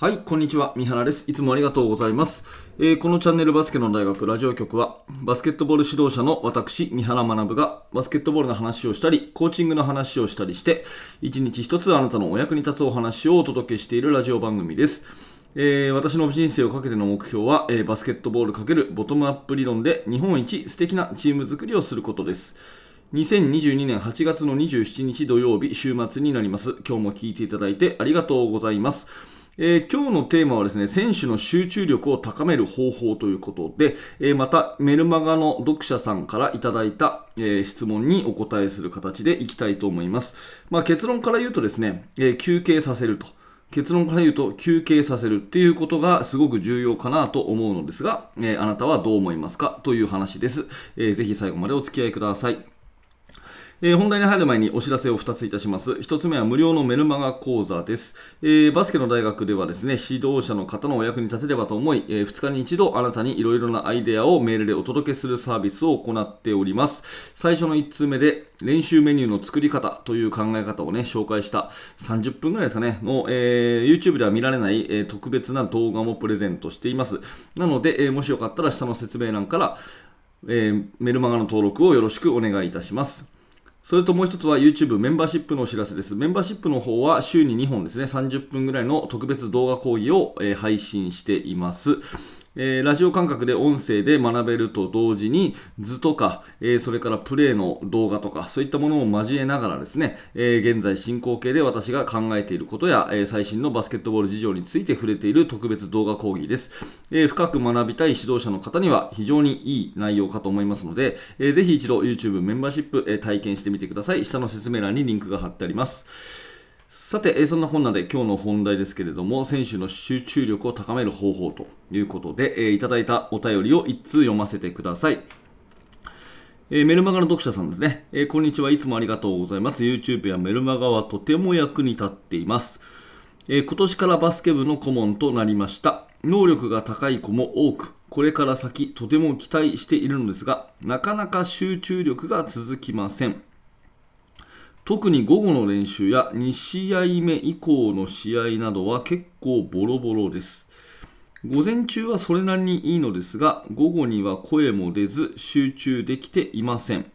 はい、こんにちは。三原です。いつもありがとうございます。えー、このチャンネルバスケの大学ラジオ局は、バスケットボール指導者の私、三原学が、バスケットボールの話をしたり、コーチングの話をしたりして、一日一つあなたのお役に立つお話をお届けしているラジオ番組です。えー、私の人生をかけての目標は、えー、バスケットボール×ボトムアップ理論で日本一素敵なチーム作りをすることです。2022年8月の27日土曜日、週末になります。今日も聞いていただいてありがとうございます。えー、今日のテーマはですね、選手の集中力を高める方法ということで、えー、またメルマガの読者さんからいただいた、えー、質問にお答えする形でいきたいと思います。まあ、結論から言うとですね、え休憩させると。結論から言うと休憩させるっていうことがすごく重要かなと思うのですが、えあなたはどう思いますか？という話です。えー、ぜひ最後までお付き合いください。えー、本題に入る前にお知らせを2ついたします。1つ目は無料のメルマガ講座です。えー、バスケの大学ではですね、指導者の方のお役に立てればと思い、えー、2日に1度あなたにいろいろなアイデアをメールでお届けするサービスを行っております。最初の1通目で練習メニューの作り方という考え方をね、紹介した30分ぐらいですかね、の、え YouTube では見られない、え特別な動画もプレゼントしています。なので、えもしよかったら下の説明欄から、えメルマガの登録をよろしくお願いいたします。それともう一つは YouTube メンバーシップのお知らせです。メンバーシップの方は週に2本ですね、30分ぐらいの特別動画講義を、配信しています。えー、ラジオ感覚で音声で学べると同時に図とか、えー、それからプレイの動画とかそういったものを交えながらですね、えー、現在進行形で私が考えていることや、え最新のバスケットボール事情について触れている特別動画講義です、え深く学びたい指導者の方には非常にいい内容かと思いますので、えー、ぜひ一度 YouTube メンバーシップ、え体験してみてください。下の説明欄にリンクが貼ってあります。さて、そんな本なんで今日の本題ですけれども、選手の集中力を高める方法ということで、えー、いただいたお便りを1通読ませてください。えー、メルマガの読者さんですね、えー、こんにちはいつもありがとうございます。YouTube やメルマガはとても役に立っています。え今年からバスケ部の顧問となりました。能力が高い子も多く、これから先とても期待しているのですが、なかなか集中力が続きません。特に午後の練習や2試合目以降の試合などは結構ボロボロです。午前中はそれなりにいいのですが、午後には声も出ず集中できていません。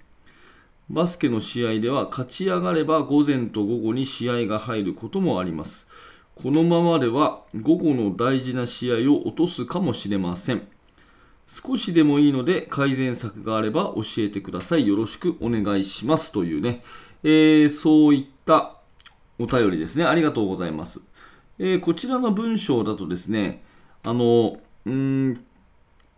バスケの試合では勝ち上がれば午前と午後に試合が入ることもあります。このままでは午後の大事な試合を落とすかもしれません。少しでもいいので改善策があれば教えてください。よろしくお願いします。というね、えー、そういったお便りですね。ありがとうございます。えー、こちらの文章だとですね、あの、うん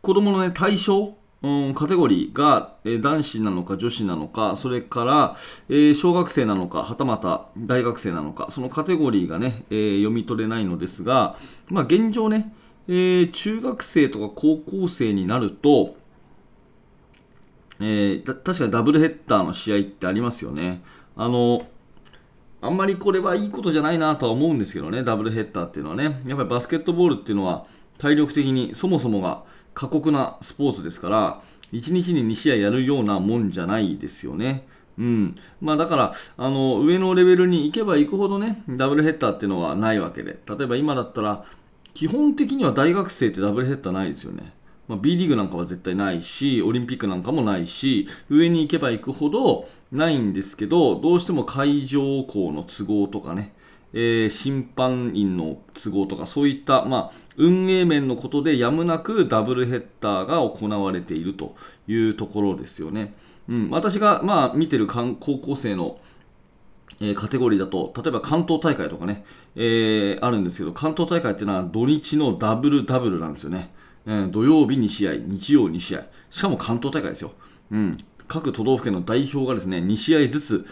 子供のね、対象、うん、カテゴリーが、えー、男子なのか女子なのか、それから、えー、小学生なのか、はたまた大学生なのか、そのカテゴリーがね、えー、読み取れないのですが、まあ、現状ね、え中学生とか高校生になると、え確かにダブルヘッダーの試合ってありますよね。あの、あんまりこれはいいことじゃないなとは思うんですけどね、ダブルヘッダーっていうのはね、やっぱりバスケットボールっていうのは体力的にそもそもが過酷なスポーツですから、1日に2試合やるようなもんじゃないですよね。うん。まあだから、あの、上のレベルに行けば行くほどね、ダブルヘッダーっていうのはないわけで、例えば今だったら、基本的には大学生ってダブルヘッダーないですよね。まあ、B リーグなんかは絶対ないし、オリンピックなんかもないし、上に行けば行くほどないんですけど、どうしても会場校の都合とかね、えー、審判員の都合とか、そういった、まあ、運営面のことでやむなくダブルヘッダーが行われているというところですよね。うん、私が、まあ、見てる高校生のえ、カテゴリーだと、例えば関東大会とかね、えー、あるんですけど、関東大会っていうのは土日のダブルダブルなんですよね。えー、土曜日2試合、日曜2試合、しかも関東大会ですよ。うん、各都道府県の代表がですね2試合ずつ、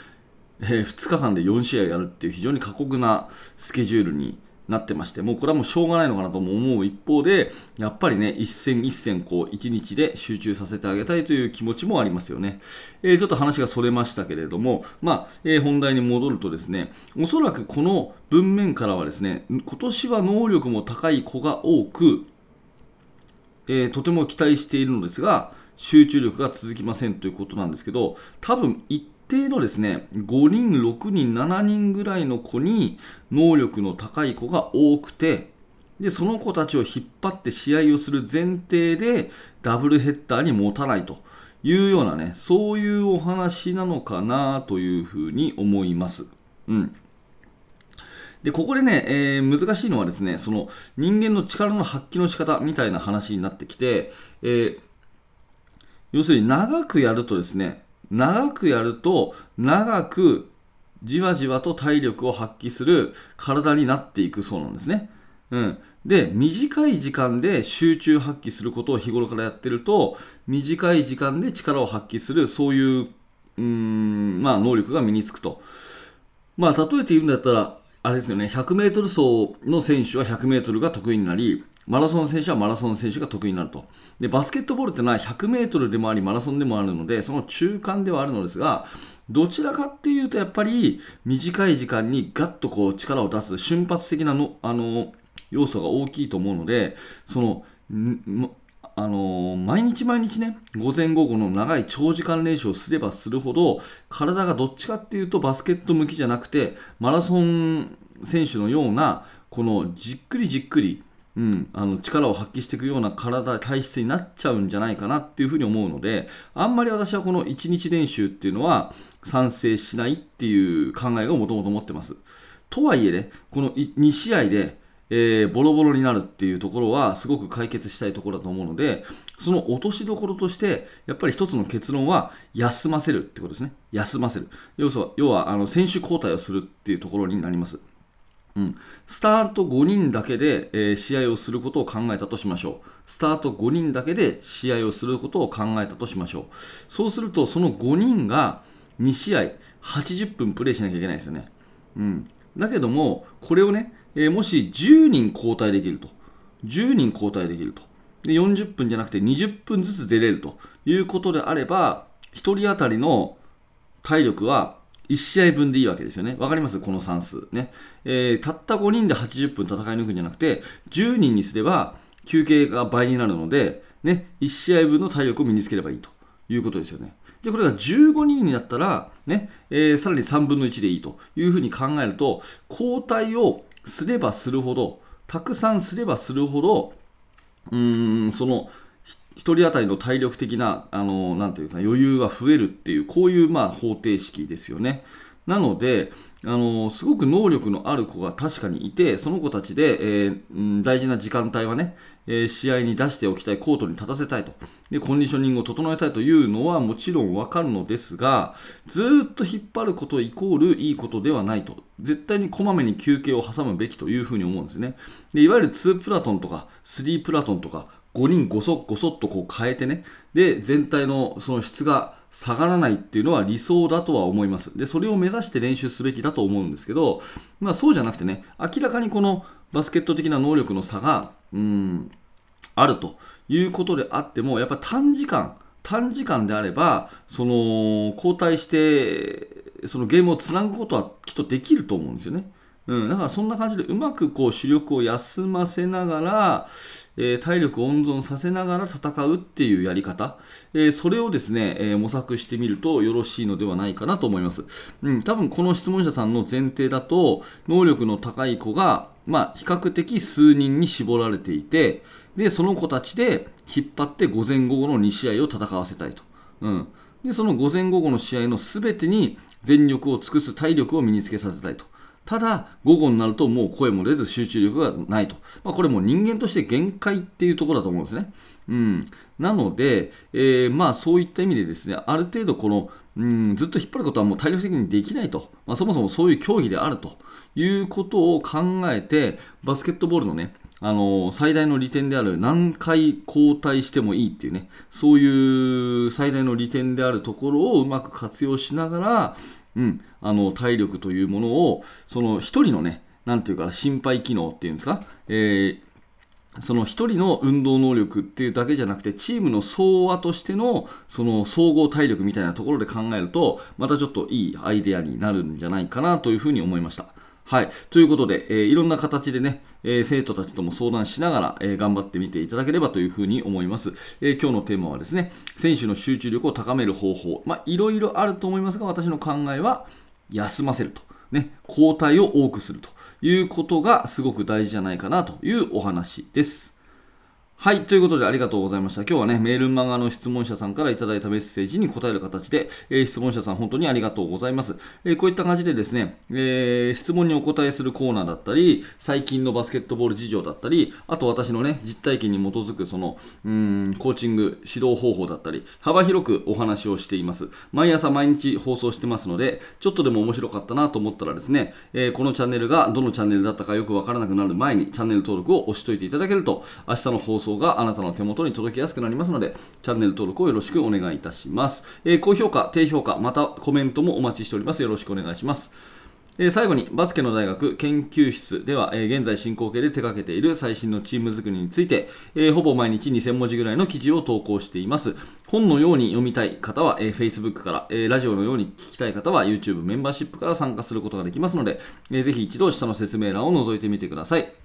えー、2日間で4試合やるっていう非常に過酷なスケジュールになってまして、もうこれはもうしょうがないのかなとも思う一方で、やっぱりね、一戦一戦、こう、一日で集中させてあげたいという気持ちもありますよね。えー、ちょっと話がそれましたけれども、まあ、えー、本題に戻るとですね、おそらくこの文面からはですね、今年は能力も高い子が多く、えー、とても期待しているのですが、集中力が続きませんということなんですけど、多分一定のですね、5人、6人、7人ぐらいの子に能力の高い子が多くて、でその子たちを引っ張って試合をする前提でダブルヘッダーに持たないというようなねそういうお話なのかなというふうに思います。うんで、ここでね、えー、難しいのはですね、その人間の力の発揮の仕方みたいな話になってきて、えー、要するに長くやるとですね、長くやると長くじわじわと体力を発揮する体になっていくそうなんですね。うん、で短い時間で集中発揮することを日頃からやってると短い時間で力を発揮するそういううん、まあ、能力が身につくと。まあ、例えて言うんだったらあれですよね、100m 走の選手は 100m が得意になり、マラソン選手はマラソン選手が得意になると。で、バスケットボールってのは 100m でもあり、マラソンでもあるので、その中間ではあるのですが、どちらかっていうと、やっぱり短い時間にガッとこう力を出す瞬発的なのあの要素が大きいと思うので、その、あの毎日毎日ね、午前午後の長い長時間練習をすればするほど、体がどっちかっていうとバスケット向きじゃなくて、マラソン選手のような、このじっくりじっくり、うん、あの力を発揮していくような体、体質になっちゃうんじゃないかなっていうふうに思うので、あんまり私はこの1日練習っていうのは賛成しないっていう考えをもともと持ってます。とはいえね、この2試合で、えー、ボロボロになるっていうところはすごく解決したいところだと思うのでその落としどころとしてやっぱり一つの結論は休ませるってことですね休ませる要は要はあの選手交代をするっていうところになりますうん、スタート5人だけで、えー、試合をすることを考えたとしましょう。スタート5人だけで試合をすることを考えたとしましょう。そうすると、その5人が2試合80分プレーしなきゃいけないですよね。うん、だけども、これをね、えー、もし10人交代できると。10人交代できると。で40分じゃなくて20分ずつ出れるということであれば、1人当たりの体力は1試合分でいいわけですよね。わかります？この算数。ね、えー、たった5人で80分戦い抜くんじゃなくて、10人にすれば休憩が倍になるので、ね、1試合分の体力を身につければいいということですよね。で、これが15人になったら、ね、えー、さらに3分の1でいいというふうに考えると、交代をすればするほど、たくさんすればするほど、うーん、その、1人当たりの体力的な、あの、なんていうか、余裕が増えるっていう、こういう、まあ、方程式ですよね。なので、あのすごく能力のある子が確かにいて、その子たちで、えー、大事な時間帯はね、えー、試合に出しておきたい、コートに立たせたいとで、コンディショニングを整えたいというのはもちろんわかるのですが、ずっと引っ張ることイコールいいことではないと、絶対にこまめに休憩を挟むべきというふうに思うんですね。でいわゆる2プラトンとか3プラトンとか、5人ごそごそっとこう変えてね、で、全体のその質が下がらないっていうのは理想だとは思います。で、それを目指して練習すべきだと思うんですけど、まあそうじゃなくてね、明らかにこのバスケット的な能力の差が、うん、あるということであっても、やっぱ短時間、短時間であれば、その、交代して、そのゲームをつなぐことはきっとできると思うんですよね。うん、だからそんな感じでうまくこう主力を休ませながら、えー、体力を温存させながら戦うっていうやり方、えー、それをですね、えー、模索してみるとよろしいのではないかなと思います。うん、多分この質問者さんの前提だと、能力の高い子が、まあ、比較的数人に絞られていて、で、その子たちで引っ張って午前午後の2試合を戦わせたいと。うん。で、その午前午後の試合の全てに全力を尽くす体力を身につけさせたいと。ただ、午後になるともう声も出ず集中力がないと。まあ、これも人間として限界っていうところだと思うんですね。うん。なので、えー、まあそういった意味でですね、ある程度この、うん、ずっと引っ張ることはもう体力的にできないと。まあ、そもそもそういう競技であるということを考えて、バスケットボールのね、あの最大の利点である何回交代してもいいっていうね、そういう最大の利点であるところをうまく活用しながら、うん、あの体力というものをその1人のねなんていうか心肺機能っていうんですか、えー、その1人の運動能力っていうだけじゃなくてチームの総和としてのその総合体力みたいなところで考えるとまたちょっといいアイデアになるんじゃないかなというふうに思いました。はい。ということで、えー、いろんな形でね、えー、生徒たちとも相談しながら、えー、頑張ってみていただければというふうに思います、え今日のテーマはですね、選手の集中力を高める方法。まあ、いろいろあると思いますが、私の考えは、休ませると。ね、交代を多くするということがすごく大事じゃないかなというお話です。はい。ということでありがとうございました。今日はね、メールマガの質問者さんからいただいたメッセージに答える形で、えー、質問者さん本当にありがとうございます。えー、こういった感じでですね、えー、質問にお答えするコーナーだったり、最近のバスケットボール事情だったり、あと私のね、実体験に基づくその、うん、コーチング、指導方法だったり、幅広くお話をしています。毎朝毎日放送してますので、ちょっとでも面白かったなと思ったらですね、えこのチャンネルがどのチャンネルだったかよくわからなくなる前に、チャンネル登録を押しといていただけると、明日の放送があなたの手元に届きやすくなりますので、チャンネル登録をよろしくお願いいたします。えー、高評価、低評価、またコメントもお待ちしております。よろしくお願いします。えー、最後にバスケの大学研究室では、えー、現在進行形で手掛けている最新のチーム作りについて、えー、ほぼ毎日2000文字ぐらいの記事を投稿しています。本のように読みたい方は、えー、Facebook から、えー、ラジオのように聞きたい方は YouTube メンバーシップから参加することができますので、えー、ぜひ一度下の説明欄を覗いてみてください。